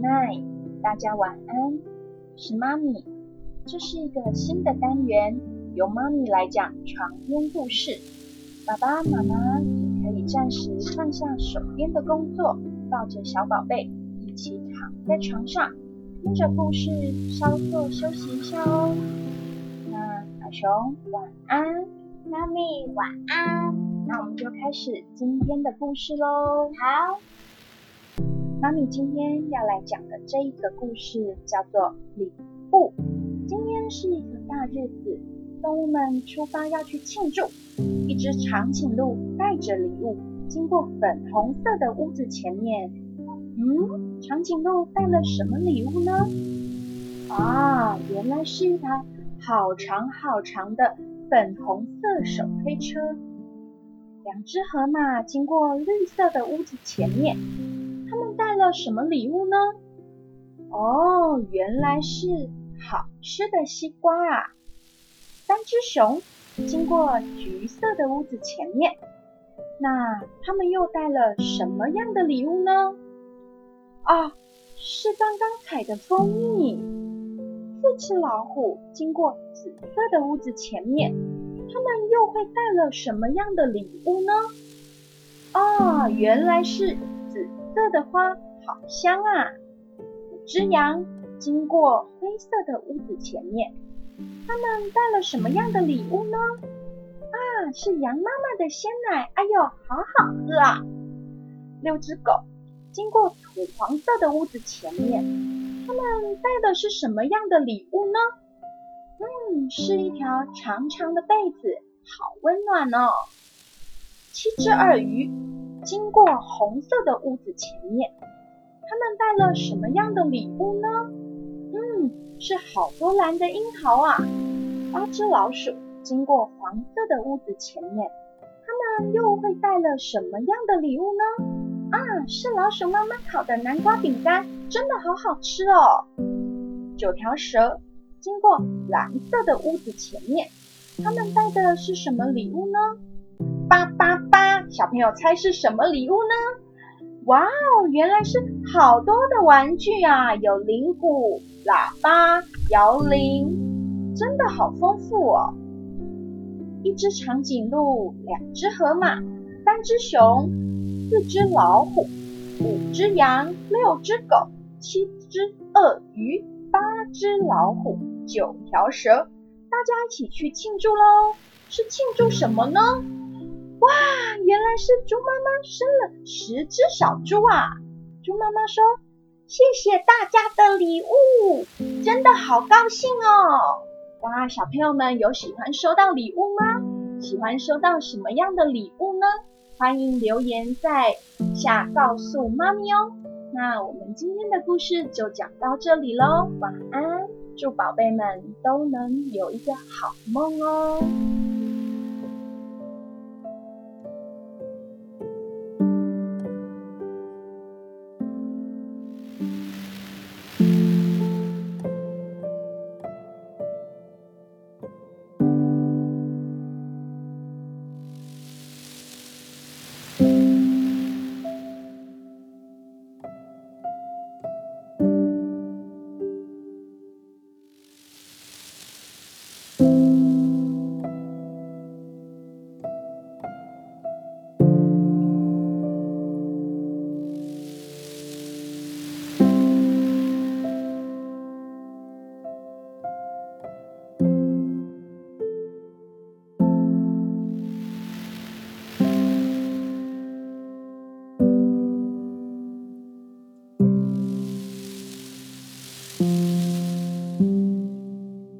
Night，大家晚安。是妈咪，这是一个新的单元，由妈咪来讲床边故事。爸爸妈妈也可以暂时放下手边的工作，抱着小宝贝一起躺在床上，听着故事稍作休息一下哦。那小熊晚安，妈咪晚安。那我们就开始今天的故事喽。好。妈咪今天要来讲的这一个故事叫做礼物。今天是一个大日子，动物们出发要去庆祝。一只长颈鹿带着礼物经过粉红色的屋子前面。嗯，长颈鹿带了什么礼物呢？啊，原来是一台好长好长的粉红色手推车。两只河马经过绿色的屋子前面。了什么礼物呢？哦，原来是好吃的西瓜啊！三只熊经过橘色的屋子前面，那他们又带了什么样的礼物呢？啊，是刚刚采的蜂蜜。四只老虎经过紫色的屋子前面，他们又会带了什么样的礼物呢？啊，原来是紫。色的花好香啊！五只羊经过灰色的屋子前面，它们带了什么样的礼物呢？啊，是羊妈妈的鲜奶，哎呦，好好喝啊！六只狗经过土黄色的屋子前面，它们带的是什么样的礼物呢？嗯，是一条长长的被子，好温暖哦。七只鳄鱼。经过红色的屋子前面，他们带了什么样的礼物呢？嗯，是好多蓝的樱桃啊！八只老鼠经过黄色的屋子前面，他们又会带了什么样的礼物呢？啊，是老鼠妈妈烤的南瓜饼干，真的好好吃哦！九条蛇经过蓝色的屋子前面，他们带的是什么礼物呢？八八八，小朋友猜是什么礼物呢？哇哦，原来是好多的玩具啊，有铃鼓、喇叭、摇铃，真的好丰富哦。一只长颈鹿，两只河马，三只熊，四只老虎，五只羊，六只狗，七只鳄鱼，八只老虎，九条蛇，大家一起去庆祝喽！是庆祝什么呢？哇，原来是猪妈妈生了十只小猪啊！猪妈妈说：“谢谢大家的礼物，真的好高兴哦！”哇，小朋友们有喜欢收到礼物吗？喜欢收到什么样的礼物呢？欢迎留言在下告诉妈咪哦。那我们今天的故事就讲到这里喽，晚安，祝宝贝们都能有一个好梦哦。